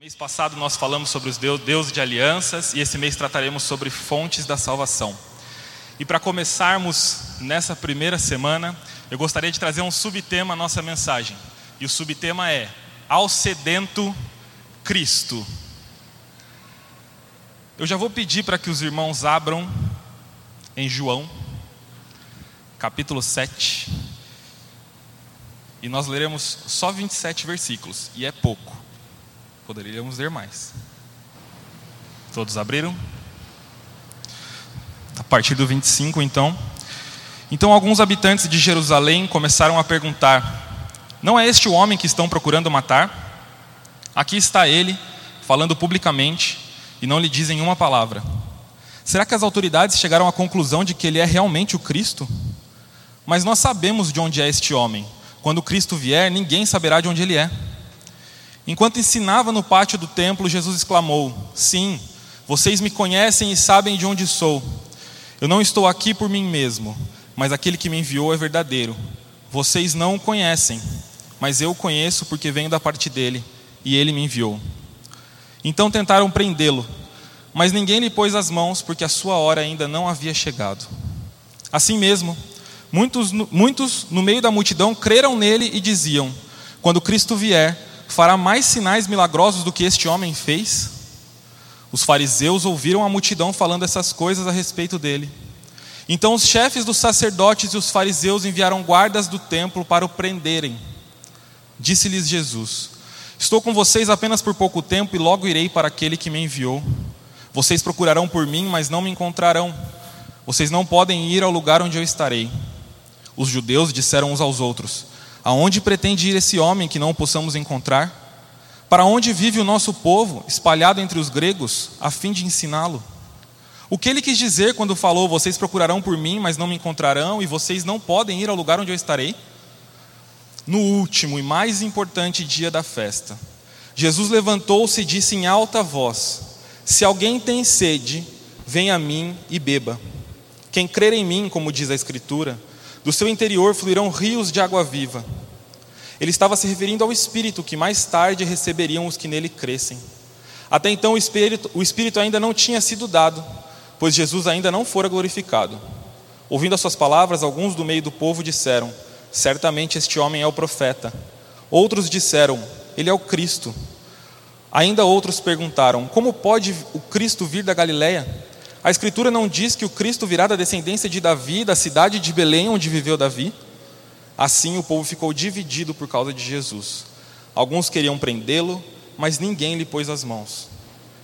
Mês passado nós falamos sobre os Deus, de alianças e esse mês trataremos sobre fontes da salvação. E para começarmos nessa primeira semana, eu gostaria de trazer um subtema à nossa mensagem. E o subtema é Ao sedento Cristo. Eu já vou pedir para que os irmãos abram em João, capítulo 7. E nós leremos só 27 versículos, e é pouco. Poderíamos ler mais. Todos abriram? A partir do 25, então. Então, alguns habitantes de Jerusalém começaram a perguntar: Não é este o homem que estão procurando matar? Aqui está ele, falando publicamente, e não lhe dizem uma palavra. Será que as autoridades chegaram à conclusão de que ele é realmente o Cristo? Mas nós sabemos de onde é este homem. Quando Cristo vier, ninguém saberá de onde ele é. Enquanto ensinava no pátio do templo, Jesus exclamou: Sim, vocês me conhecem e sabem de onde sou. Eu não estou aqui por mim mesmo, mas aquele que me enviou é verdadeiro. Vocês não o conhecem, mas eu o conheço porque venho da parte dele e ele me enviou. Então tentaram prendê-lo, mas ninguém lhe pôs as mãos porque a sua hora ainda não havia chegado. Assim mesmo, muitos, muitos no meio da multidão creram nele e diziam: Quando Cristo vier, fará mais sinais milagrosos do que este homem fez? Os fariseus ouviram a multidão falando essas coisas a respeito dele. Então os chefes dos sacerdotes e os fariseus enviaram guardas do templo para o prenderem. Disse-lhes Jesus: Estou com vocês apenas por pouco tempo e logo irei para aquele que me enviou. Vocês procurarão por mim, mas não me encontrarão. Vocês não podem ir ao lugar onde eu estarei. Os judeus disseram uns aos outros: Aonde pretende ir esse homem que não o possamos encontrar? Para onde vive o nosso povo, espalhado entre os gregos, a fim de ensiná-lo? O que ele quis dizer quando falou: Vocês procurarão por mim, mas não me encontrarão, e vocês não podem ir ao lugar onde eu estarei? No último e mais importante dia da festa, Jesus levantou-se e disse em alta voz: Se alguém tem sede, venha a mim e beba. Quem crer em mim, como diz a Escritura, do seu interior fluirão rios de água viva. Ele estava se referindo ao Espírito que mais tarde receberiam os que nele crescem. Até então o Espírito, o Espírito ainda não tinha sido dado, pois Jesus ainda não fora glorificado. Ouvindo as suas palavras, alguns do meio do povo disseram: Certamente este homem é o profeta. Outros disseram: Ele é o Cristo. Ainda outros perguntaram: Como pode o Cristo vir da Galiléia? A Escritura não diz que o Cristo virá da descendência de Davi, da cidade de Belém, onde viveu Davi? Assim o povo ficou dividido por causa de Jesus. Alguns queriam prendê-lo, mas ninguém lhe pôs as mãos.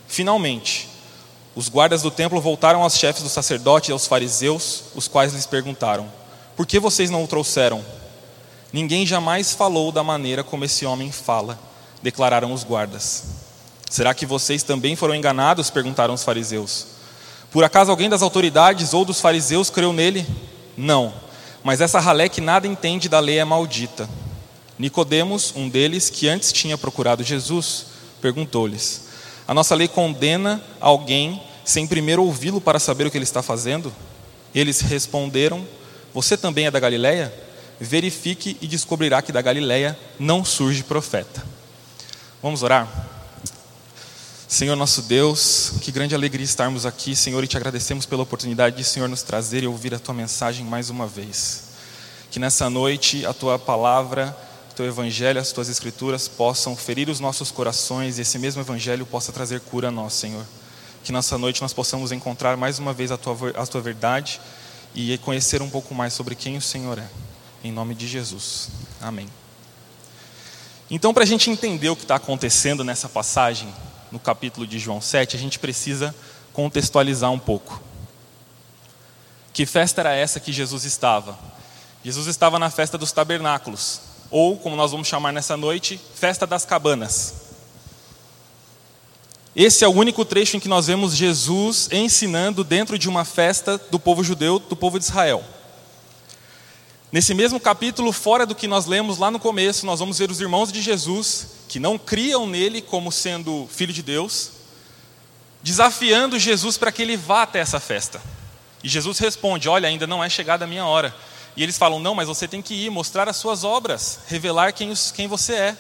Finalmente, os guardas do templo voltaram aos chefes dos sacerdotes e aos fariseus, os quais lhes perguntaram: Por que vocês não o trouxeram? Ninguém jamais falou da maneira como esse homem fala, declararam os guardas. Será que vocês também foram enganados? perguntaram os fariseus. Por acaso alguém das autoridades ou dos fariseus creu nele? Não. Mas essa ralé que nada entende da lei é maldita. Nicodemos, um deles, que antes tinha procurado Jesus, perguntou-lhes: A nossa lei condena alguém sem primeiro ouvi-lo para saber o que ele está fazendo? Eles responderam: Você também é da Galileia? Verifique e descobrirá que da Galileia não surge profeta. Vamos orar? Senhor nosso Deus, que grande alegria estarmos aqui, Senhor, e te agradecemos pela oportunidade de, Senhor, nos trazer e ouvir a tua mensagem mais uma vez. Que nessa noite a tua palavra, o teu evangelho, as tuas escrituras possam ferir os nossos corações e esse mesmo evangelho possa trazer cura a nós, Senhor. Que nessa noite nós possamos encontrar mais uma vez a tua, a tua verdade e conhecer um pouco mais sobre quem o Senhor é. Em nome de Jesus. Amém. Então, para a gente entender o que está acontecendo nessa passagem, no capítulo de João 7, a gente precisa contextualizar um pouco. Que festa era essa que Jesus estava? Jesus estava na festa dos tabernáculos, ou como nós vamos chamar nessa noite, festa das cabanas. Esse é o único trecho em que nós vemos Jesus ensinando dentro de uma festa do povo judeu, do povo de Israel. Nesse mesmo capítulo, fora do que nós lemos lá no começo, nós vamos ver os irmãos de Jesus que não criam nele como sendo filho de Deus, desafiando Jesus para que ele vá até essa festa. E Jesus responde: Olha, ainda não é chegada a minha hora. E eles falam: Não, mas você tem que ir, mostrar as suas obras, revelar quem, quem você é.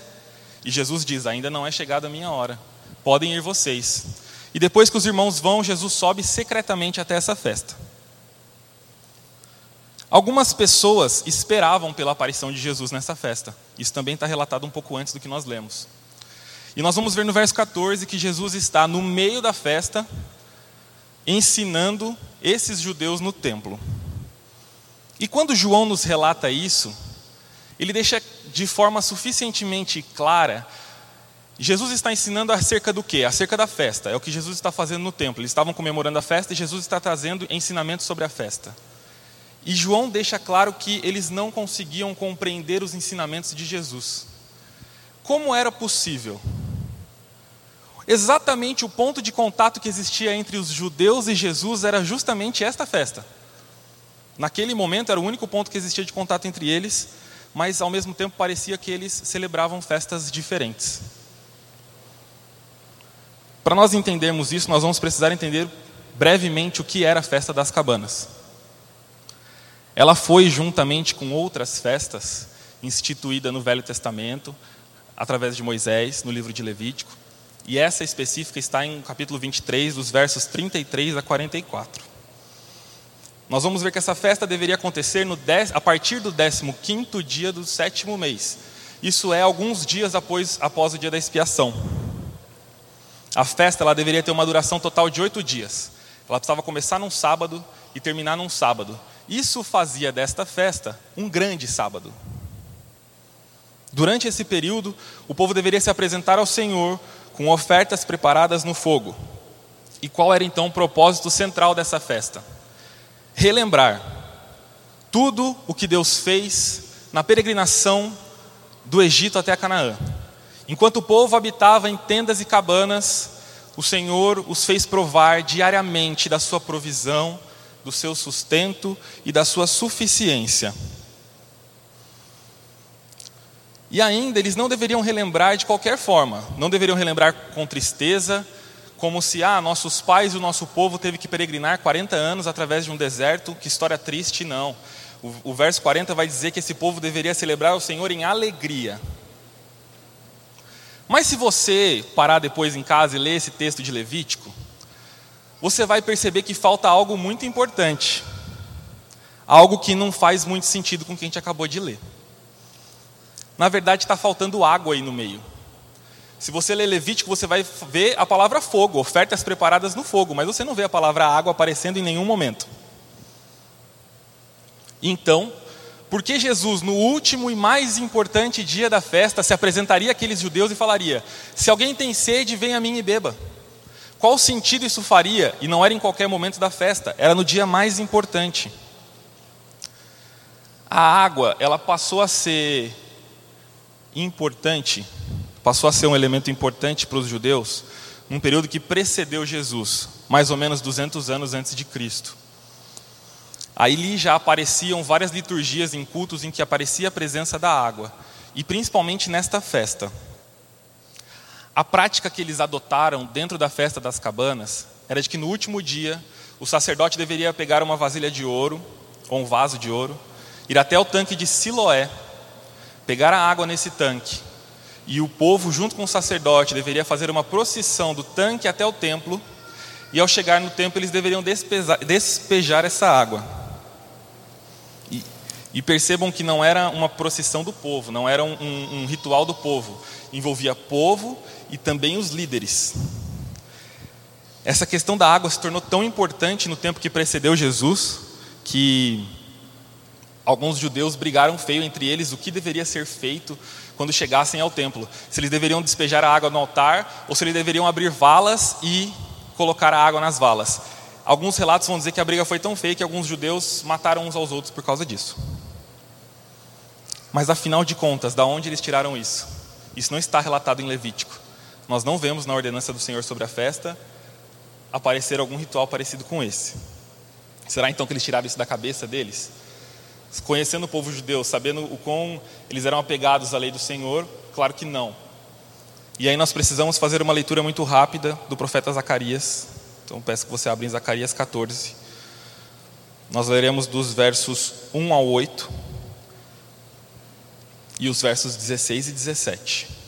E Jesus diz: Ainda não é chegada a minha hora, podem ir vocês. E depois que os irmãos vão, Jesus sobe secretamente até essa festa. Algumas pessoas esperavam pela aparição de Jesus nessa festa. Isso também está relatado um pouco antes do que nós lemos. E nós vamos ver no verso 14 que Jesus está no meio da festa, ensinando esses judeus no templo. E quando João nos relata isso, ele deixa de forma suficientemente clara Jesus está ensinando acerca do quê? Acerca da festa. É o que Jesus está fazendo no templo. Eles estavam comemorando a festa e Jesus está trazendo ensinamentos sobre a festa. E João deixa claro que eles não conseguiam compreender os ensinamentos de Jesus. Como era possível? Exatamente o ponto de contato que existia entre os judeus e Jesus era justamente esta festa. Naquele momento era o único ponto que existia de contato entre eles, mas ao mesmo tempo parecia que eles celebravam festas diferentes. Para nós entendermos isso, nós vamos precisar entender brevemente o que era a festa das cabanas. Ela foi, juntamente com outras festas, instituída no Velho Testamento, através de Moisés, no livro de Levítico, e essa específica está em capítulo 23, dos versos 33 a 44. Nós vamos ver que essa festa deveria acontecer dez, a partir do 15 dia do sétimo mês. Isso é alguns dias após, após o dia da expiação. A festa ela deveria ter uma duração total de oito dias. Ela precisava começar num sábado e terminar num sábado. Isso fazia desta festa um grande sábado. Durante esse período, o povo deveria se apresentar ao Senhor com ofertas preparadas no fogo. E qual era então o propósito central dessa festa? Relembrar tudo o que Deus fez na peregrinação do Egito até Canaã. Enquanto o povo habitava em tendas e cabanas, o Senhor os fez provar diariamente da sua provisão, do seu sustento e da sua suficiência. E ainda eles não deveriam relembrar de qualquer forma, não deveriam relembrar com tristeza, como se, ah, nossos pais e o nosso povo teve que peregrinar 40 anos através de um deserto, que história triste, não. O, o verso 40 vai dizer que esse povo deveria celebrar o Senhor em alegria. Mas se você parar depois em casa e ler esse texto de Levítico, você vai perceber que falta algo muito importante. Algo que não faz muito sentido com o que a gente acabou de ler. Na verdade, está faltando água aí no meio. Se você ler Levítico, você vai ver a palavra fogo, ofertas preparadas no fogo, mas você não vê a palavra água aparecendo em nenhum momento. Então, porque Jesus, no último e mais importante dia da festa, se apresentaria àqueles judeus e falaria: Se alguém tem sede, venha a mim e beba. Qual sentido isso faria? E não era em qualquer momento da festa, era no dia mais importante. A água, ela passou a ser importante, passou a ser um elemento importante para os judeus num período que precedeu Jesus, mais ou menos 200 anos antes de Cristo. Aí já apareciam várias liturgias em cultos em que aparecia a presença da água, e principalmente nesta festa. A prática que eles adotaram dentro da festa das cabanas era de que no último dia o sacerdote deveria pegar uma vasilha de ouro, ou um vaso de ouro, ir até o tanque de Siloé, pegar a água nesse tanque, e o povo, junto com o sacerdote, deveria fazer uma procissão do tanque até o templo, e ao chegar no templo eles deveriam despejar, essa água. E percebam que não era uma procissão do povo, não era um, um, um ritual do povo, envolvia povo e também os líderes. Essa questão da água se tornou tão importante no tempo que precedeu Jesus que alguns judeus brigaram feio entre eles o que deveria ser feito quando chegassem ao templo. Se eles deveriam despejar a água no altar ou se eles deveriam abrir valas e colocar a água nas valas. Alguns relatos vão dizer que a briga foi tão feia que alguns judeus mataram uns aos outros por causa disso. Mas afinal de contas, da onde eles tiraram isso? Isso não está relatado em Levítico. Nós não vemos na ordenança do Senhor sobre a festa aparecer algum ritual parecido com esse. Será então que eles tiraram isso da cabeça deles? Conhecendo o povo judeu, sabendo o quão eles eram apegados à lei do Senhor? Claro que não. E aí nós precisamos fazer uma leitura muito rápida do profeta Zacarias. Então peço que você abra em Zacarias 14. Nós leremos dos versos 1 ao 8 e os versos 16 e 17.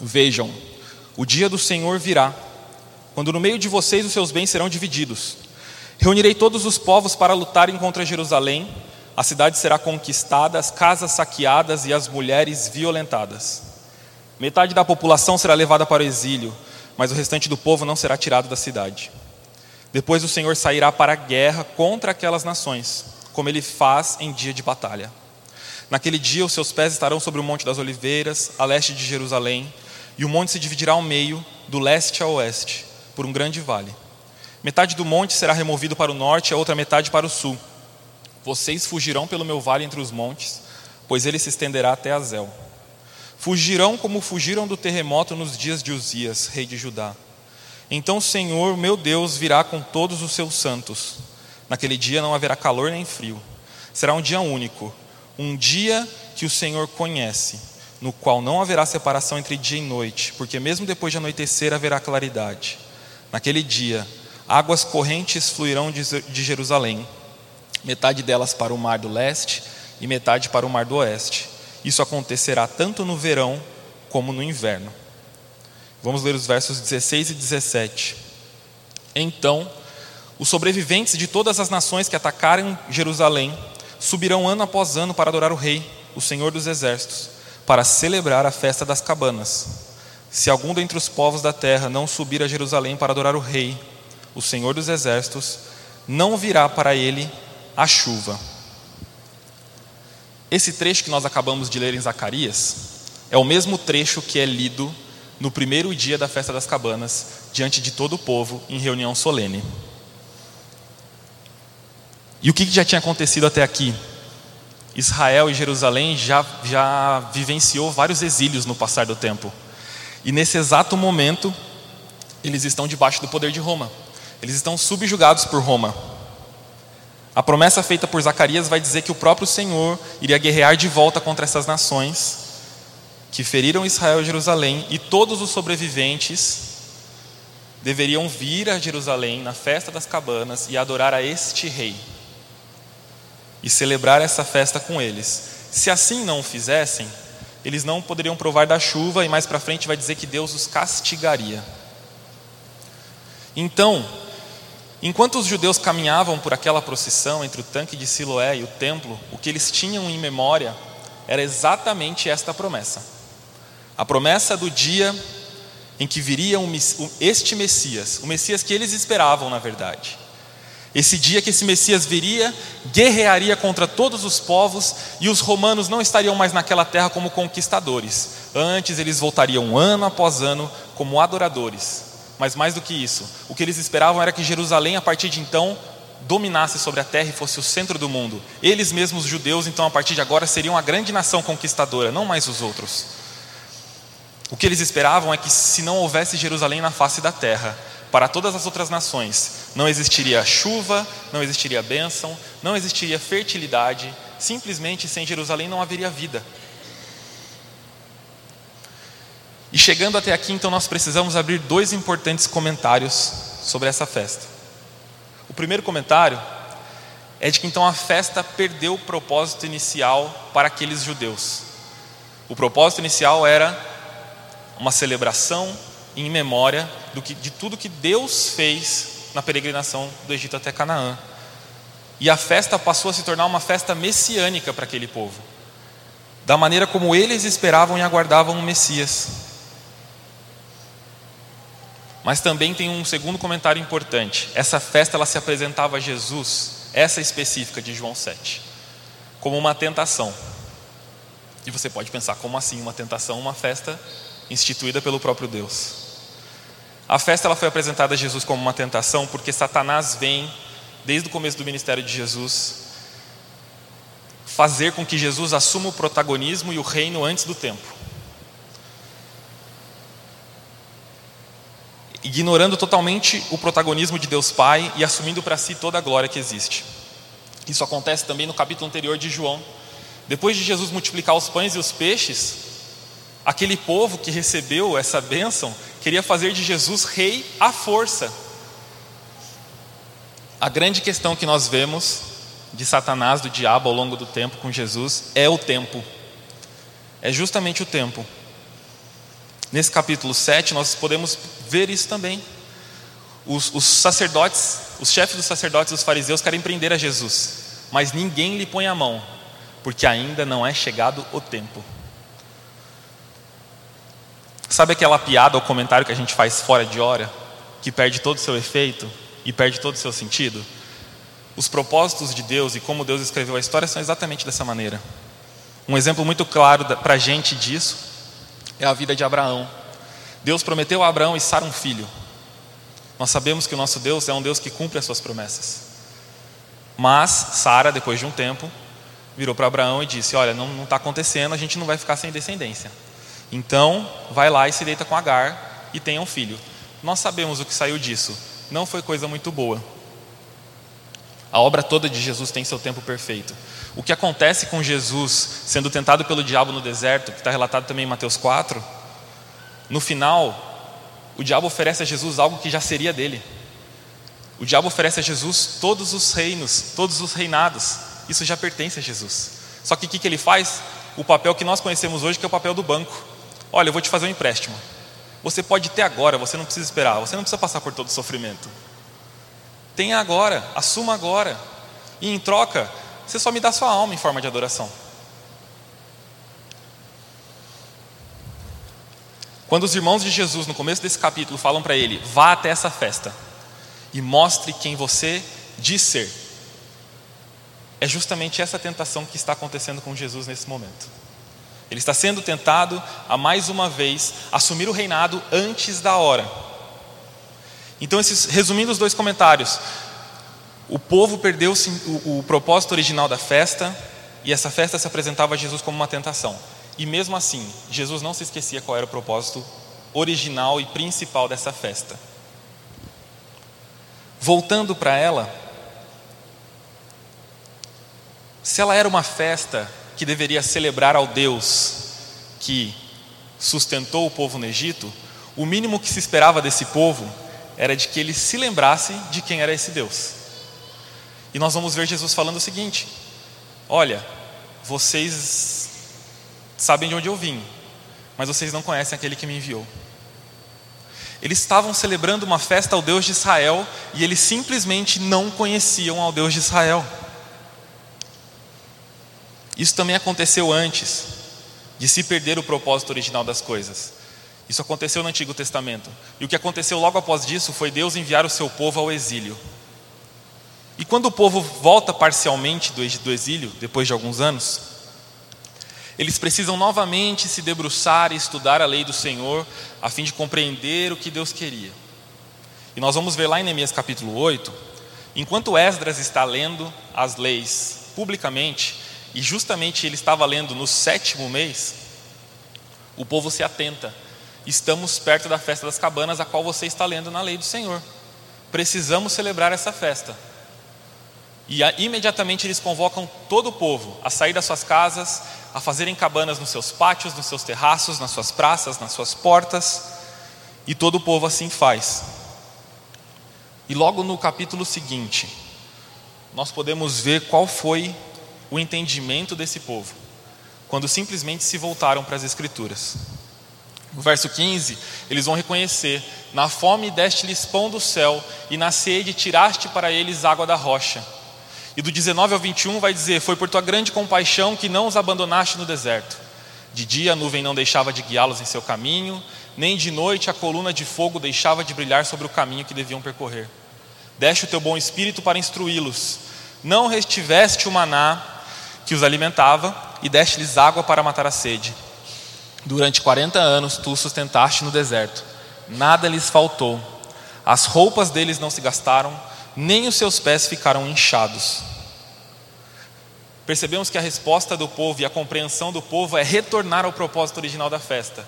Vejam, o dia do Senhor virá, quando no meio de vocês os seus bens serão divididos. Reunirei todos os povos para lutarem contra Jerusalém, a cidade será conquistada, as casas saqueadas e as mulheres violentadas. Metade da população será levada para o exílio, mas o restante do povo não será tirado da cidade. Depois o Senhor sairá para a guerra contra aquelas nações, como ele faz em dia de batalha. Naquele dia os seus pés estarão sobre o Monte das Oliveiras, a leste de Jerusalém, e o monte se dividirá ao meio, do leste a oeste, por um grande vale. Metade do monte será removido para o norte e a outra metade para o sul. Vocês fugirão pelo meu vale entre os montes, pois ele se estenderá até Azel. Fugirão como fugiram do terremoto nos dias de Uzias, rei de Judá. Então o Senhor, meu Deus, virá com todos os seus santos. Naquele dia não haverá calor nem frio. Será um dia único, um dia que o Senhor conhece, no qual não haverá separação entre dia e noite, porque mesmo depois de anoitecer haverá claridade. Naquele dia, águas correntes fluirão de Jerusalém, metade delas para o mar do leste e metade para o mar do oeste. Isso acontecerá tanto no verão como no inverno. Vamos ler os versos 16 e 17. Então, os sobreviventes de todas as nações que atacaram Jerusalém subirão ano após ano para adorar o Rei, o Senhor dos Exércitos, para celebrar a festa das cabanas. Se algum dentre os povos da terra não subir a Jerusalém para adorar o Rei, o Senhor dos Exércitos, não virá para ele a chuva. Esse trecho que nós acabamos de ler em Zacarias é o mesmo trecho que é lido no primeiro dia da festa das cabanas, diante de todo o povo, em reunião solene. E o que já tinha acontecido até aqui? Israel e Jerusalém já, já vivenciou vários exílios no passar do tempo. E nesse exato momento, eles estão debaixo do poder de Roma. Eles estão subjugados por Roma. A promessa feita por Zacarias vai dizer que o próprio Senhor iria guerrear de volta contra essas nações que feriram Israel e Jerusalém, e todos os sobreviventes deveriam vir a Jerusalém na festa das cabanas e adorar a este rei e celebrar essa festa com eles. Se assim não o fizessem, eles não poderiam provar da chuva e mais para frente vai dizer que Deus os castigaria. Então, enquanto os judeus caminhavam por aquela procissão entre o tanque de Siloé e o templo, o que eles tinham em memória era exatamente esta promessa a promessa do dia em que viria este Messias, o Messias que eles esperavam, na verdade. Esse dia que esse Messias viria, guerrearia contra todos os povos e os romanos não estariam mais naquela terra como conquistadores. Antes eles voltariam ano após ano como adoradores. Mas mais do que isso, o que eles esperavam era que Jerusalém, a partir de então, dominasse sobre a terra e fosse o centro do mundo. Eles mesmos, os judeus, então, a partir de agora, seriam a grande nação conquistadora, não mais os outros. O que eles esperavam é que, se não houvesse Jerusalém na face da terra, para todas as outras nações, não existiria chuva, não existiria bênção, não existiria fertilidade, simplesmente sem Jerusalém não haveria vida. E chegando até aqui, então, nós precisamos abrir dois importantes comentários sobre essa festa. O primeiro comentário é de que então a festa perdeu o propósito inicial para aqueles judeus. O propósito inicial era uma celebração em memória que, de tudo que Deus fez na peregrinação do Egito até Canaã. E a festa passou a se tornar uma festa messiânica para aquele povo, da maneira como eles esperavam e aguardavam o Messias. Mas também tem um segundo comentário importante. Essa festa ela se apresentava a Jesus, essa específica de João 7, como uma tentação. E você pode pensar, como assim uma tentação, uma festa instituída pelo próprio Deus. A festa ela foi apresentada a Jesus como uma tentação porque Satanás vem, desde o começo do ministério de Jesus, fazer com que Jesus assuma o protagonismo e o reino antes do tempo. Ignorando totalmente o protagonismo de Deus Pai e assumindo para si toda a glória que existe. Isso acontece também no capítulo anterior de João. Depois de Jesus multiplicar os pães e os peixes, Aquele povo que recebeu essa bênção queria fazer de Jesus rei à força. A grande questão que nós vemos de Satanás, do diabo ao longo do tempo com Jesus, é o tempo. É justamente o tempo. Nesse capítulo 7, nós podemos ver isso também. Os, os sacerdotes, os chefes dos sacerdotes e os fariseus querem prender a Jesus, mas ninguém lhe põe a mão, porque ainda não é chegado o tempo. Sabe aquela piada ou comentário que a gente faz fora de hora, que perde todo o seu efeito e perde todo o seu sentido? Os propósitos de Deus e como Deus escreveu a história são exatamente dessa maneira. Um exemplo muito claro para a gente disso é a vida de Abraão. Deus prometeu a Abraão e Sara um filho. Nós sabemos que o nosso Deus é um Deus que cumpre as suas promessas. Mas Sara, depois de um tempo, virou para Abraão e disse: Olha, não está acontecendo, a gente não vai ficar sem descendência. Então, vai lá e se deita com Agar e tenha um filho. Nós sabemos o que saiu disso. Não foi coisa muito boa. A obra toda de Jesus tem seu tempo perfeito. O que acontece com Jesus sendo tentado pelo diabo no deserto, que está relatado também em Mateus 4, no final, o diabo oferece a Jesus algo que já seria dele. O diabo oferece a Jesus todos os reinos, todos os reinados. Isso já pertence a Jesus. Só que o que, que ele faz? O papel que nós conhecemos hoje, que é o papel do banco. Olha, eu vou te fazer um empréstimo. Você pode ter agora, você não precisa esperar, você não precisa passar por todo o sofrimento. Tenha agora, assuma agora. E em troca, você só me dá sua alma em forma de adoração. Quando os irmãos de Jesus, no começo desse capítulo, falam para ele: vá até essa festa e mostre quem você diz ser. É justamente essa tentação que está acontecendo com Jesus nesse momento. Ele está sendo tentado a mais uma vez assumir o reinado antes da hora. Então, esses, resumindo os dois comentários, o povo perdeu o, o propósito original da festa e essa festa se apresentava a Jesus como uma tentação. E mesmo assim, Jesus não se esquecia qual era o propósito original e principal dessa festa. Voltando para ela, se ela era uma festa que deveria celebrar ao Deus que sustentou o povo no Egito, o mínimo que se esperava desse povo era de que ele se lembrasse de quem era esse Deus. E nós vamos ver Jesus falando o seguinte: Olha, vocês sabem de onde eu vim, mas vocês não conhecem aquele que me enviou. Eles estavam celebrando uma festa ao Deus de Israel e eles simplesmente não conheciam ao Deus de Israel. Isso também aconteceu antes de se perder o propósito original das coisas. Isso aconteceu no Antigo Testamento. E o que aconteceu logo após disso foi Deus enviar o seu povo ao exílio. E quando o povo volta parcialmente do exílio, depois de alguns anos, eles precisam novamente se debruçar e estudar a lei do Senhor, a fim de compreender o que Deus queria. E nós vamos ver lá em Neemias capítulo 8, enquanto Esdras está lendo as leis publicamente, e justamente ele estava lendo no sétimo mês, o povo se atenta. Estamos perto da festa das cabanas, a qual você está lendo na lei do Senhor. Precisamos celebrar essa festa. E imediatamente eles convocam todo o povo a sair das suas casas, a fazerem cabanas nos seus pátios, nos seus terraços, nas suas praças, nas suas portas, e todo o povo assim faz. E logo no capítulo seguinte, nós podemos ver qual foi o entendimento desse povo, quando simplesmente se voltaram para as Escrituras. No verso 15, eles vão reconhecer: Na fome deste-lhes pão do céu, e na sede tiraste para eles água da rocha. E do 19 ao 21 vai dizer: Foi por tua grande compaixão que não os abandonaste no deserto. De dia a nuvem não deixava de guiá-los em seu caminho, nem de noite a coluna de fogo deixava de brilhar sobre o caminho que deviam percorrer. Deste o teu bom espírito para instruí-los. Não restiveste o maná que os alimentava e deste-lhes água para matar a sede. Durante quarenta anos tu sustentaste no deserto. Nada lhes faltou. As roupas deles não se gastaram, nem os seus pés ficaram inchados. Percebemos que a resposta do povo e a compreensão do povo é retornar ao propósito original da festa.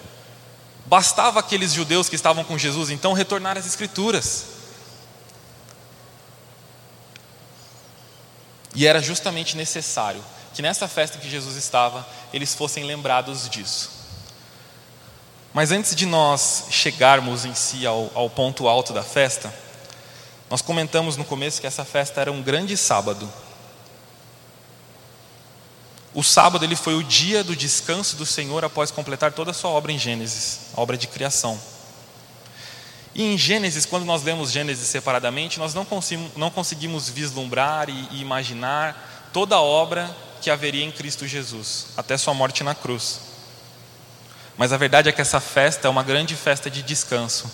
Bastava aqueles judeus que estavam com Jesus então retornar às Escrituras. E era justamente necessário que nessa festa que Jesus estava, eles fossem lembrados disso. Mas antes de nós chegarmos em si ao, ao ponto alto da festa, nós comentamos no começo que essa festa era um grande sábado. O sábado ele foi o dia do descanso do Senhor após completar toda a sua obra em Gênesis, a obra de criação. E em Gênesis, quando nós lemos Gênesis separadamente, nós não conseguimos, vislumbrar e imaginar toda a obra que haveria em Cristo Jesus, até sua morte na cruz. Mas a verdade é que essa festa é uma grande festa de descanso,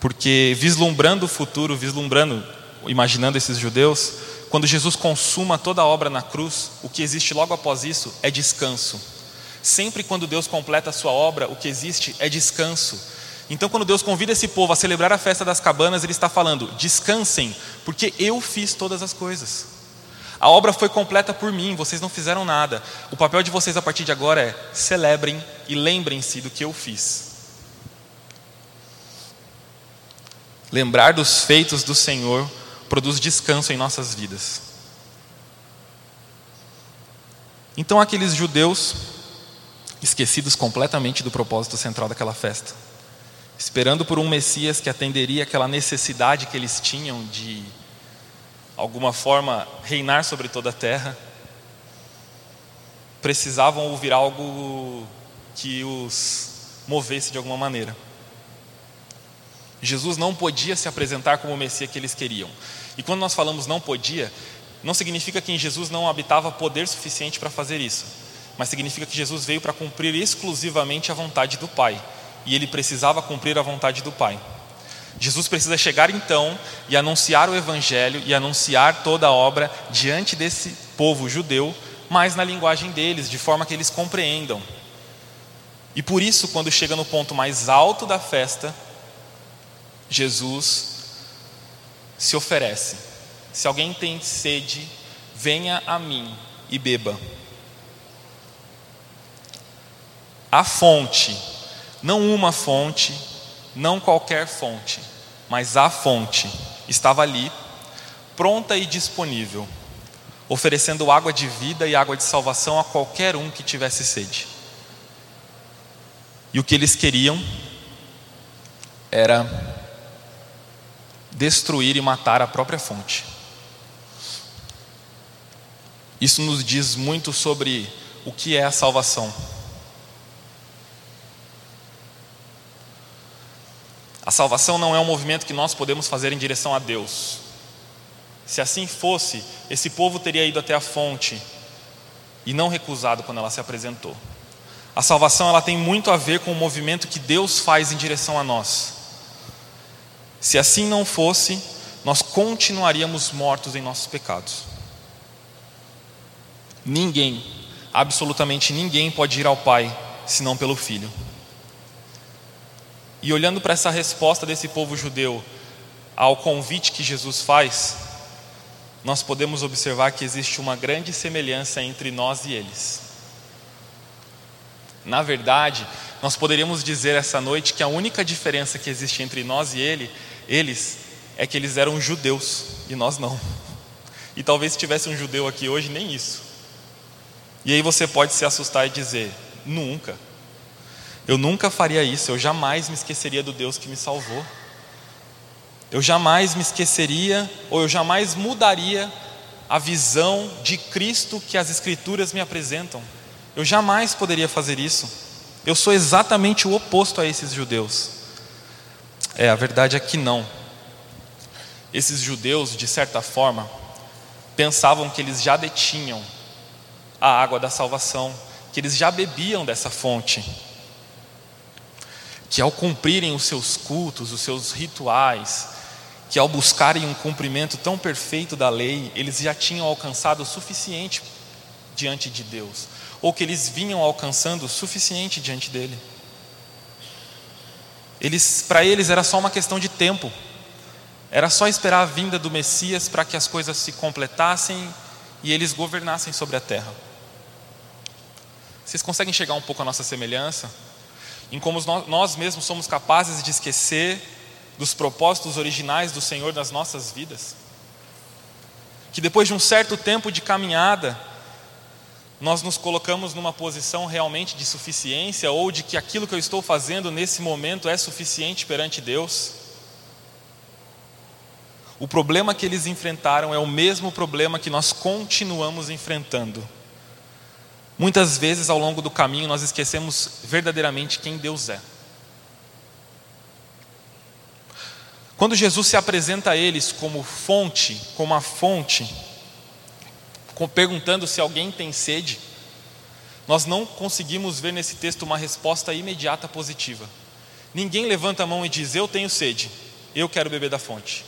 porque vislumbrando o futuro, vislumbrando, imaginando esses judeus, quando Jesus consuma toda a obra na cruz, o que existe logo após isso é descanso. Sempre quando Deus completa a sua obra, o que existe é descanso. Então, quando Deus convida esse povo a celebrar a festa das cabanas, Ele está falando: descansem, porque eu fiz todas as coisas. A obra foi completa por mim, vocês não fizeram nada. O papel de vocês a partir de agora é celebrem e lembrem-se do que eu fiz. Lembrar dos feitos do Senhor produz descanso em nossas vidas. Então, aqueles judeus, esquecidos completamente do propósito central daquela festa, esperando por um Messias que atenderia aquela necessidade que eles tinham de, alguma forma, reinar sobre toda a terra, precisavam ouvir algo que os movesse de alguma maneira. Jesus não podia se apresentar como o Messias que eles queriam. E quando nós falamos não podia, não significa que em Jesus não habitava poder suficiente para fazer isso, mas significa que Jesus veio para cumprir exclusivamente a vontade do Pai e ele precisava cumprir a vontade do Pai. Jesus precisa chegar então e anunciar o Evangelho e anunciar toda a obra diante desse povo judeu, mas na linguagem deles, de forma que eles compreendam. E por isso, quando chega no ponto mais alto da festa, Jesus se oferece: se alguém tem sede, venha a mim e beba. A fonte não uma fonte, não qualquer fonte, mas a fonte estava ali, pronta e disponível, oferecendo água de vida e água de salvação a qualquer um que tivesse sede. E o que eles queriam era destruir e matar a própria fonte. Isso nos diz muito sobre o que é a salvação. A salvação não é um movimento que nós podemos fazer em direção a Deus. Se assim fosse, esse povo teria ido até a fonte e não recusado quando ela se apresentou. A salvação ela tem muito a ver com o movimento que Deus faz em direção a nós. Se assim não fosse, nós continuaríamos mortos em nossos pecados. Ninguém, absolutamente ninguém pode ir ao Pai senão pelo Filho. E olhando para essa resposta desse povo judeu ao convite que Jesus faz, nós podemos observar que existe uma grande semelhança entre nós e eles. Na verdade, nós poderíamos dizer essa noite que a única diferença que existe entre nós e ele, eles é que eles eram judeus e nós não. E talvez se tivesse um judeu aqui hoje, nem isso. E aí você pode se assustar e dizer: nunca. Eu nunca faria isso, eu jamais me esqueceria do Deus que me salvou. Eu jamais me esqueceria, ou eu jamais mudaria a visão de Cristo que as Escrituras me apresentam. Eu jamais poderia fazer isso. Eu sou exatamente o oposto a esses judeus. É, a verdade é que não. Esses judeus, de certa forma, pensavam que eles já detinham a água da salvação, que eles já bebiam dessa fonte que ao cumprirem os seus cultos, os seus rituais, que ao buscarem um cumprimento tão perfeito da lei, eles já tinham alcançado o suficiente diante de Deus, ou que eles vinham alcançando o suficiente diante dele. Eles, para eles era só uma questão de tempo. Era só esperar a vinda do Messias para que as coisas se completassem e eles governassem sobre a terra. Vocês conseguem chegar um pouco à nossa semelhança? Em como nós mesmos somos capazes de esquecer dos propósitos originais do Senhor nas nossas vidas. Que depois de um certo tempo de caminhada, nós nos colocamos numa posição realmente de suficiência ou de que aquilo que eu estou fazendo nesse momento é suficiente perante Deus. O problema que eles enfrentaram é o mesmo problema que nós continuamos enfrentando. Muitas vezes ao longo do caminho nós esquecemos verdadeiramente quem Deus é. Quando Jesus se apresenta a eles como fonte, como a fonte, perguntando se alguém tem sede, nós não conseguimos ver nesse texto uma resposta imediata positiva. Ninguém levanta a mão e diz: Eu tenho sede, eu quero beber da fonte.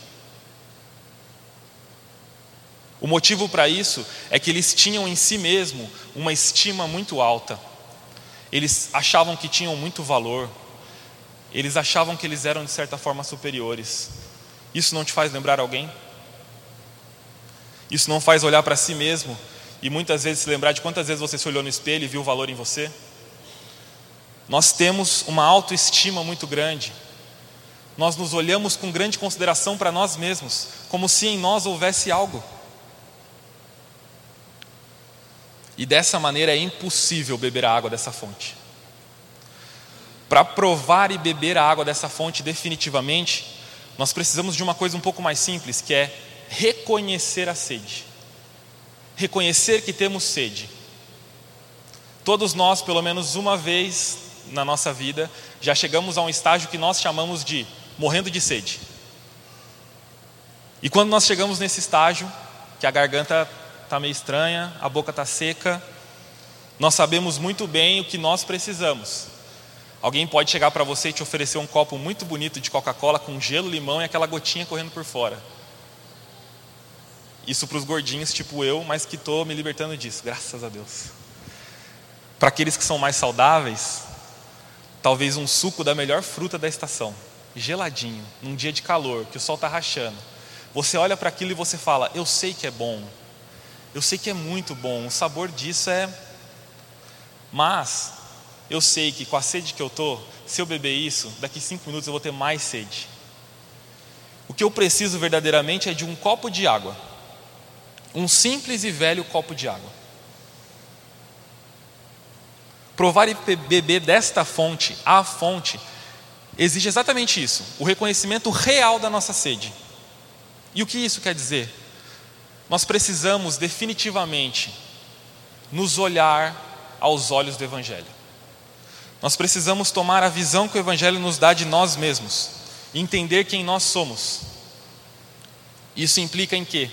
O motivo para isso é que eles tinham em si mesmo uma estima muito alta. Eles achavam que tinham muito valor. Eles achavam que eles eram de certa forma superiores. Isso não te faz lembrar alguém? Isso não faz olhar para si mesmo e muitas vezes se lembrar de quantas vezes você se olhou no espelho e viu o valor em você? Nós temos uma autoestima muito grande. Nós nos olhamos com grande consideração para nós mesmos, como se em nós houvesse algo. E dessa maneira é impossível beber a água dessa fonte. Para provar e beber a água dessa fonte definitivamente, nós precisamos de uma coisa um pouco mais simples, que é reconhecer a sede. Reconhecer que temos sede. Todos nós, pelo menos uma vez na nossa vida, já chegamos a um estágio que nós chamamos de morrendo de sede. E quando nós chegamos nesse estágio, que a garganta está meio estranha, a boca está seca, nós sabemos muito bem o que nós precisamos. Alguém pode chegar para você e te oferecer um copo muito bonito de Coca-Cola com gelo, limão e aquela gotinha correndo por fora. Isso para os gordinhos, tipo eu, mas que estou me libertando disso, graças a Deus. Para aqueles que são mais saudáveis, talvez um suco da melhor fruta da estação, geladinho, num dia de calor, que o sol está rachando. Você olha para aquilo e você fala: Eu sei que é bom, eu sei que é muito bom, o sabor disso é. Mas eu sei que com a sede que eu tô, se eu beber isso, daqui cinco minutos eu vou ter mais sede. O que eu preciso verdadeiramente é de um copo de água, um simples e velho copo de água. Provar e beber desta fonte, a fonte, exige exatamente isso: o reconhecimento real da nossa sede. E o que isso quer dizer? Nós precisamos definitivamente nos olhar aos olhos do Evangelho. Nós precisamos tomar a visão que o Evangelho nos dá de nós mesmos, entender quem nós somos. Isso implica em quê?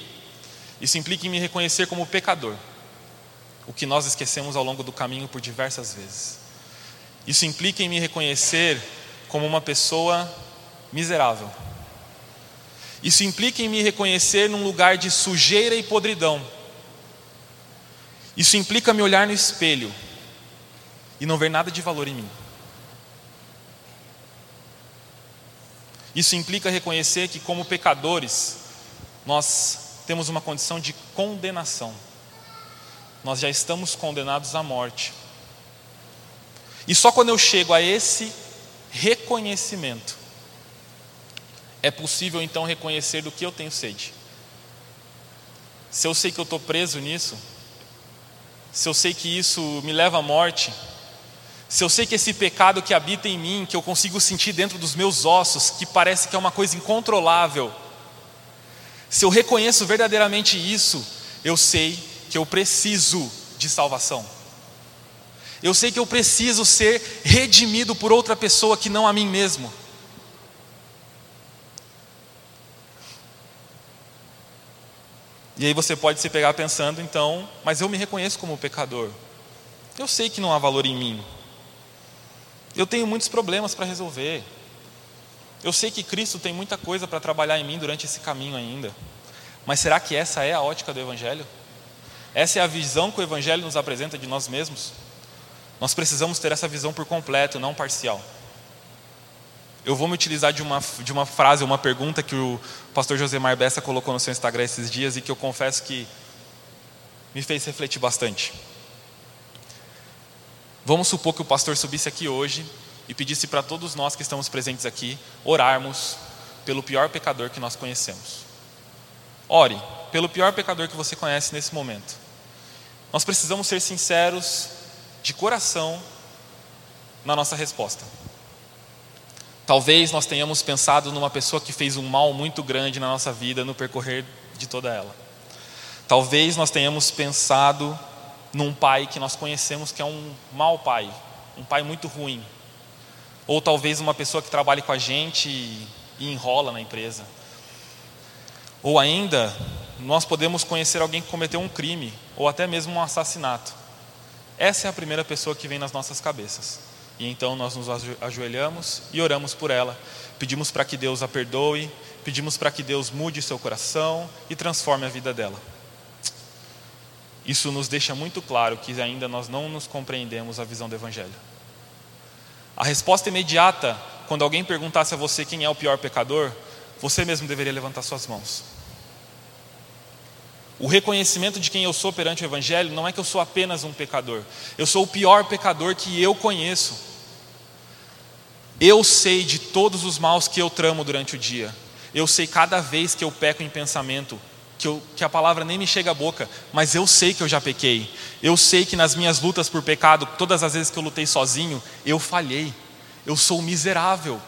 Isso implica em me reconhecer como pecador, o que nós esquecemos ao longo do caminho por diversas vezes. Isso implica em me reconhecer como uma pessoa miserável, isso implica em me reconhecer num lugar de sujeira e podridão. Isso implica me olhar no espelho e não ver nada de valor em mim. Isso implica reconhecer que, como pecadores, nós temos uma condição de condenação. Nós já estamos condenados à morte. E só quando eu chego a esse reconhecimento é possível então reconhecer do que eu tenho sede. Se eu sei que eu estou preso nisso, se eu sei que isso me leva à morte, se eu sei que esse pecado que habita em mim, que eu consigo sentir dentro dos meus ossos, que parece que é uma coisa incontrolável, se eu reconheço verdadeiramente isso, eu sei que eu preciso de salvação. Eu sei que eu preciso ser redimido por outra pessoa que não a mim mesmo. E aí você pode se pegar pensando, então, mas eu me reconheço como pecador. Eu sei que não há valor em mim. Eu tenho muitos problemas para resolver. Eu sei que Cristo tem muita coisa para trabalhar em mim durante esse caminho ainda. Mas será que essa é a ótica do Evangelho? Essa é a visão que o Evangelho nos apresenta de nós mesmos? Nós precisamos ter essa visão por completo, não parcial. Eu vou me utilizar de uma, de uma frase, uma pergunta que o pastor Josemar Bessa colocou no seu Instagram esses dias e que eu confesso que me fez refletir bastante. Vamos supor que o pastor subisse aqui hoje e pedisse para todos nós que estamos presentes aqui orarmos pelo pior pecador que nós conhecemos. Ore pelo pior pecador que você conhece nesse momento. Nós precisamos ser sinceros de coração na nossa resposta. Talvez nós tenhamos pensado numa pessoa que fez um mal muito grande na nossa vida no percorrer de toda ela. Talvez nós tenhamos pensado num pai que nós conhecemos que é um mau pai, um pai muito ruim. Ou talvez uma pessoa que trabalhe com a gente e, e enrola na empresa. Ou ainda, nós podemos conhecer alguém que cometeu um crime, ou até mesmo um assassinato. Essa é a primeira pessoa que vem nas nossas cabeças. E então nós nos ajoelhamos e oramos por ela. Pedimos para que Deus a perdoe, pedimos para que Deus mude seu coração e transforme a vida dela. Isso nos deixa muito claro que ainda nós não nos compreendemos a visão do Evangelho. A resposta imediata, quando alguém perguntasse a você quem é o pior pecador, você mesmo deveria levantar suas mãos. O reconhecimento de quem eu sou perante o Evangelho não é que eu sou apenas um pecador, eu sou o pior pecador que eu conheço. Eu sei de todos os maus que eu tramo durante o dia, eu sei cada vez que eu peco em pensamento, que, eu, que a palavra nem me chega à boca, mas eu sei que eu já pequei. Eu sei que nas minhas lutas por pecado, todas as vezes que eu lutei sozinho, eu falhei. Eu sou miserável.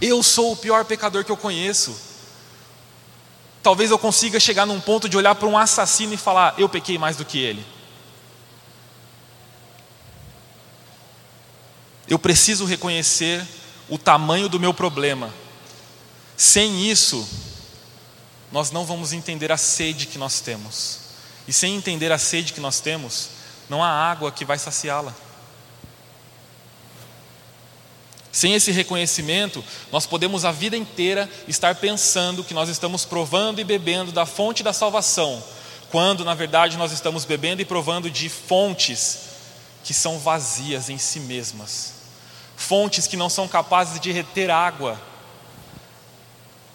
Eu sou o pior pecador que eu conheço. Talvez eu consiga chegar num ponto de olhar para um assassino e falar: eu pequei mais do que ele. Eu preciso reconhecer o tamanho do meu problema. Sem isso, nós não vamos entender a sede que nós temos. E sem entender a sede que nós temos, não há água que vai saciá-la. Sem esse reconhecimento, nós podemos a vida inteira estar pensando que nós estamos provando e bebendo da fonte da salvação, quando na verdade nós estamos bebendo e provando de fontes que são vazias em si mesmas, fontes que não são capazes de reter água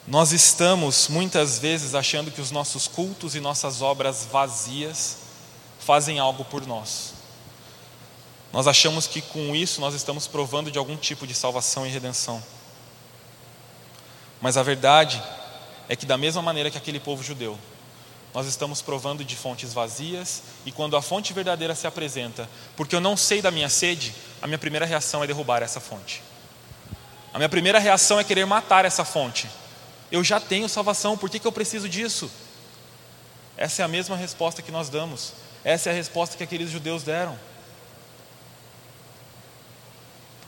nós estamos muitas vezes achando que os nossos cultos e nossas obras vazias fazem algo por nós. Nós achamos que com isso nós estamos provando de algum tipo de salvação e redenção. Mas a verdade é que, da mesma maneira que aquele povo judeu, nós estamos provando de fontes vazias, e quando a fonte verdadeira se apresenta, porque eu não sei da minha sede, a minha primeira reação é derrubar essa fonte. A minha primeira reação é querer matar essa fonte. Eu já tenho salvação, por que, que eu preciso disso? Essa é a mesma resposta que nós damos. Essa é a resposta que aqueles judeus deram.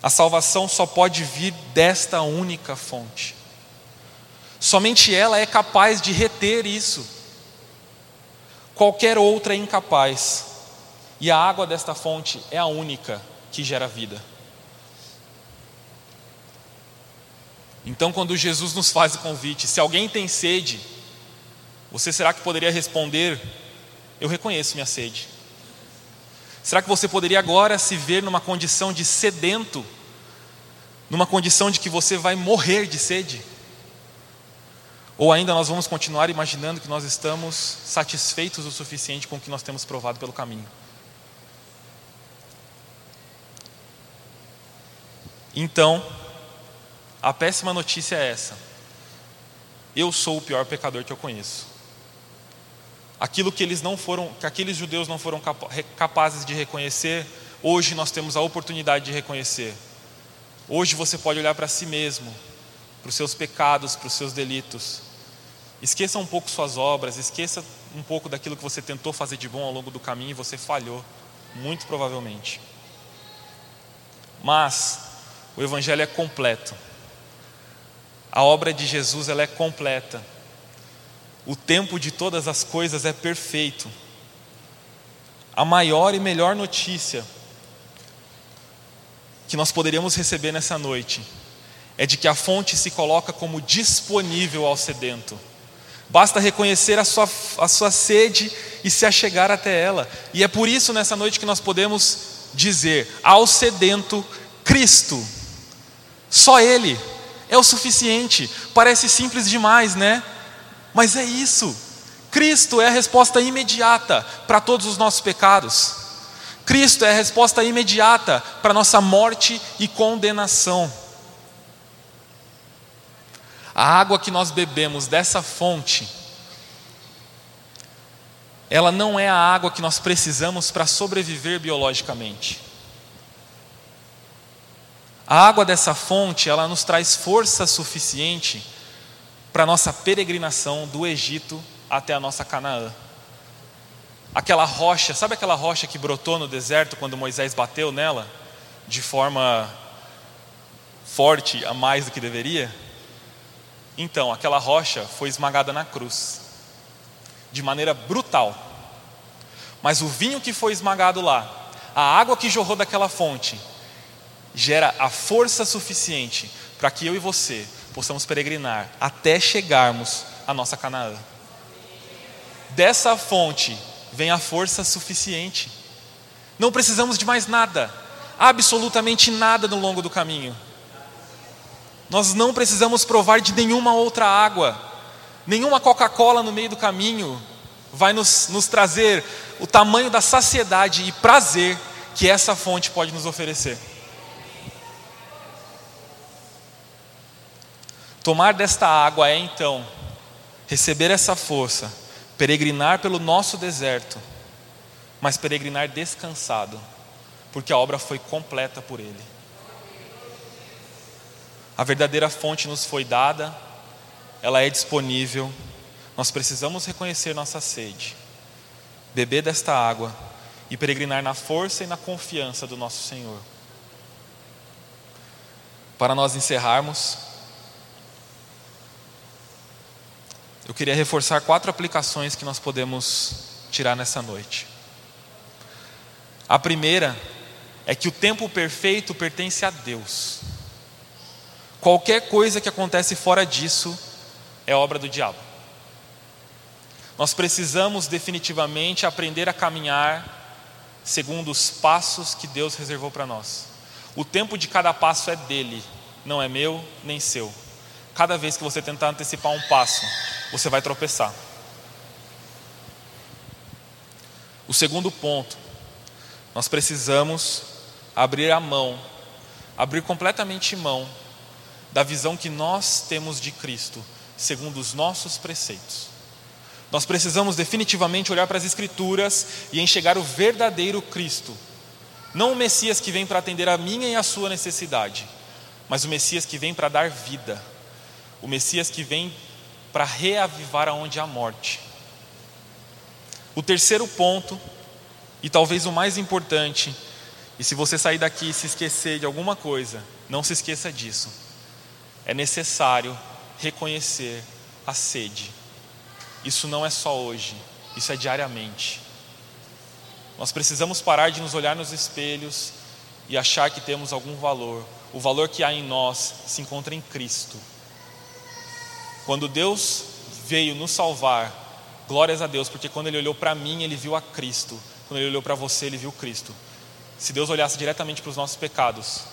A salvação só pode vir desta única fonte. Somente ela é capaz de reter isso. Qualquer outra é incapaz. E a água desta fonte é a única que gera vida. Então, quando Jesus nos faz o convite, se alguém tem sede, você será que poderia responder: Eu reconheço minha sede? Será que você poderia agora se ver numa condição de sedento, numa condição de que você vai morrer de sede? Ou ainda nós vamos continuar imaginando que nós estamos satisfeitos o suficiente com o que nós temos provado pelo caminho? Então, a péssima notícia é essa: eu sou o pior pecador que eu conheço. Aquilo que eles não foram, que aqueles judeus não foram capazes de reconhecer, hoje nós temos a oportunidade de reconhecer. Hoje você pode olhar para si mesmo, para os seus pecados, para os seus delitos. Esqueça um pouco suas obras, esqueça um pouco daquilo que você tentou fazer de bom ao longo do caminho e você falhou, muito provavelmente. Mas o evangelho é completo. A obra de Jesus ela é completa. O tempo de todas as coisas é perfeito. A maior e melhor notícia que nós poderíamos receber nessa noite é de que a fonte se coloca como disponível ao sedento. Basta reconhecer a sua, a sua sede e se achegar até ela. E é por isso nessa noite que nós podemos dizer: ao sedento, Cristo. Só Ele é o suficiente. Parece simples demais, né? Mas é isso. Cristo é a resposta imediata para todos os nossos pecados. Cristo é a resposta imediata para nossa morte e condenação. A água que nós bebemos dessa fonte, ela não é a água que nós precisamos para sobreviver biologicamente. A água dessa fonte, ela nos traz força suficiente para a nossa peregrinação do Egito até a nossa Canaã. aquela rocha, sabe aquela rocha que brotou no deserto quando Moisés bateu nela de forma forte a mais do que deveria? Então, aquela rocha foi esmagada na cruz, de maneira brutal. Mas o vinho que foi esmagado lá, a água que jorrou daquela fonte, gera a força suficiente para que eu e você possamos peregrinar até chegarmos à nossa Canaã. Dessa fonte vem a força suficiente. Não precisamos de mais nada, absolutamente nada no longo do caminho. Nós não precisamos provar de nenhuma outra água, nenhuma Coca-Cola no meio do caminho vai nos, nos trazer o tamanho da saciedade e prazer que essa fonte pode nos oferecer. Tomar desta água é então receber essa força, peregrinar pelo nosso deserto, mas peregrinar descansado, porque a obra foi completa por Ele. A verdadeira fonte nos foi dada, ela é disponível, nós precisamos reconhecer nossa sede, beber desta água e peregrinar na força e na confiança do nosso Senhor. Para nós encerrarmos, eu queria reforçar quatro aplicações que nós podemos tirar nessa noite. A primeira é que o tempo perfeito pertence a Deus. Qualquer coisa que acontece fora disso é obra do diabo. Nós precisamos definitivamente aprender a caminhar segundo os passos que Deus reservou para nós. O tempo de cada passo é dele, não é meu nem seu. Cada vez que você tentar antecipar um passo, você vai tropeçar. O segundo ponto, nós precisamos abrir a mão, abrir completamente mão da visão que nós temos de Cristo, segundo os nossos preceitos. Nós precisamos definitivamente olhar para as Escrituras e enxergar o verdadeiro Cristo, não o Messias que vem para atender a minha e a sua necessidade, mas o Messias que vem para dar vida, o Messias que vem para reavivar aonde há morte. O terceiro ponto, e talvez o mais importante, e se você sair daqui e se esquecer de alguma coisa, não se esqueça disso. É necessário reconhecer a sede. Isso não é só hoje, isso é diariamente. Nós precisamos parar de nos olhar nos espelhos e achar que temos algum valor. O valor que há em nós se encontra em Cristo. Quando Deus veio nos salvar, glórias a Deus, porque quando Ele olhou para mim, Ele viu a Cristo. Quando Ele olhou para você, Ele viu Cristo. Se Deus olhasse diretamente para os nossos pecados,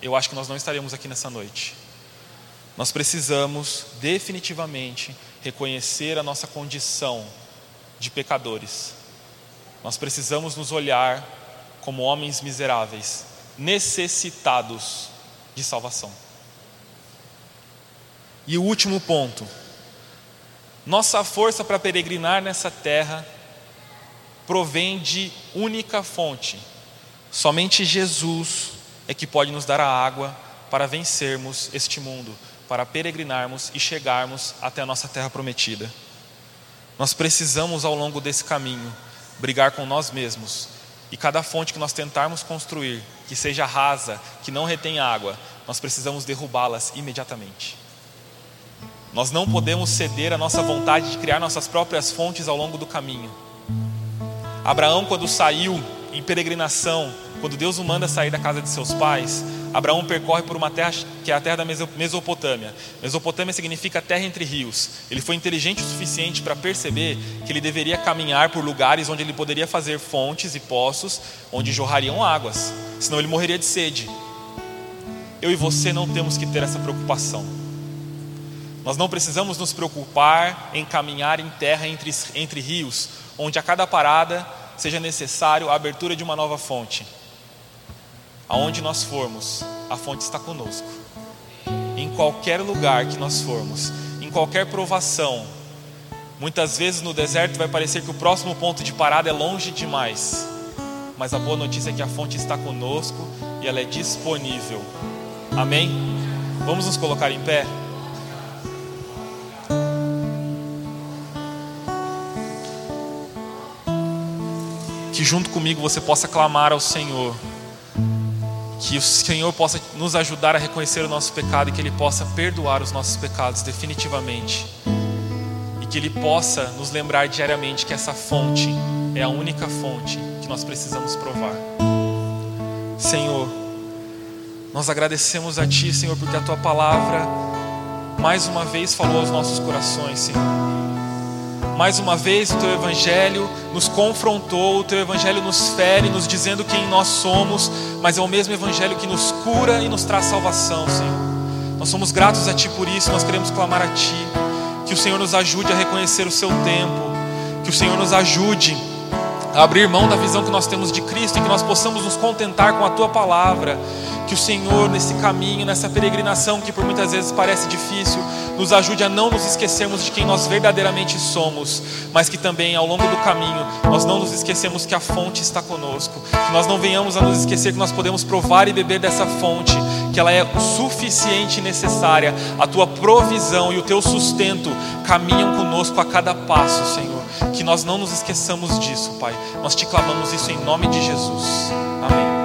eu acho que nós não estaríamos aqui nessa noite. Nós precisamos definitivamente reconhecer a nossa condição de pecadores. Nós precisamos nos olhar como homens miseráveis, necessitados de salvação. E o último ponto. Nossa força para peregrinar nessa terra provém de única fonte. Somente Jesus é que pode nos dar a água para vencermos este mundo, para peregrinarmos e chegarmos até a nossa terra prometida. Nós precisamos, ao longo desse caminho, brigar com nós mesmos. E cada fonte que nós tentarmos construir, que seja rasa, que não retém água, nós precisamos derrubá-las imediatamente. Nós não podemos ceder à nossa vontade de criar nossas próprias fontes ao longo do caminho. Abraão, quando saiu em peregrinação, quando Deus o manda sair da casa de seus pais, Abraão percorre por uma terra que é a terra da Mesopotâmia. Mesopotâmia significa terra entre rios. Ele foi inteligente o suficiente para perceber que ele deveria caminhar por lugares onde ele poderia fazer fontes e poços onde jorrariam águas, senão ele morreria de sede. Eu e você não temos que ter essa preocupação. Nós não precisamos nos preocupar em caminhar em terra entre, entre rios, onde a cada parada seja necessário a abertura de uma nova fonte. Aonde nós formos, a fonte está conosco. Em qualquer lugar que nós formos, em qualquer provação, muitas vezes no deserto vai parecer que o próximo ponto de parada é longe demais, mas a boa notícia é que a fonte está conosco e ela é disponível. Amém? Vamos nos colocar em pé? Que junto comigo você possa clamar ao Senhor, que o Senhor possa nos ajudar a reconhecer o nosso pecado e que Ele possa perdoar os nossos pecados definitivamente, e que Ele possa nos lembrar diariamente que essa fonte é a única fonte que nós precisamos provar. Senhor, nós agradecemos a Ti, Senhor, porque a Tua palavra mais uma vez falou aos nossos corações, Senhor. Mais uma vez o teu evangelho nos confrontou, o teu evangelho nos fere, nos dizendo quem nós somos, mas é o mesmo evangelho que nos cura e nos traz salvação, Senhor. Nós somos gratos a ti por isso, nós queremos clamar a ti, que o Senhor nos ajude a reconhecer o seu tempo, que o Senhor nos ajude abrir mão da visão que nós temos de Cristo e que nós possamos nos contentar com a tua palavra. Que o Senhor, nesse caminho, nessa peregrinação que por muitas vezes parece difícil, nos ajude a não nos esquecermos de quem nós verdadeiramente somos, mas que também ao longo do caminho nós não nos esquecemos que a fonte está conosco, que nós não venhamos a nos esquecer que nós podemos provar e beber dessa fonte, que ela é suficiente e necessária, a tua provisão e o teu sustento caminham conosco a cada passo, Senhor. Que nós não nos esqueçamos disso, Pai. Nós te clamamos isso em nome de Jesus. Amém.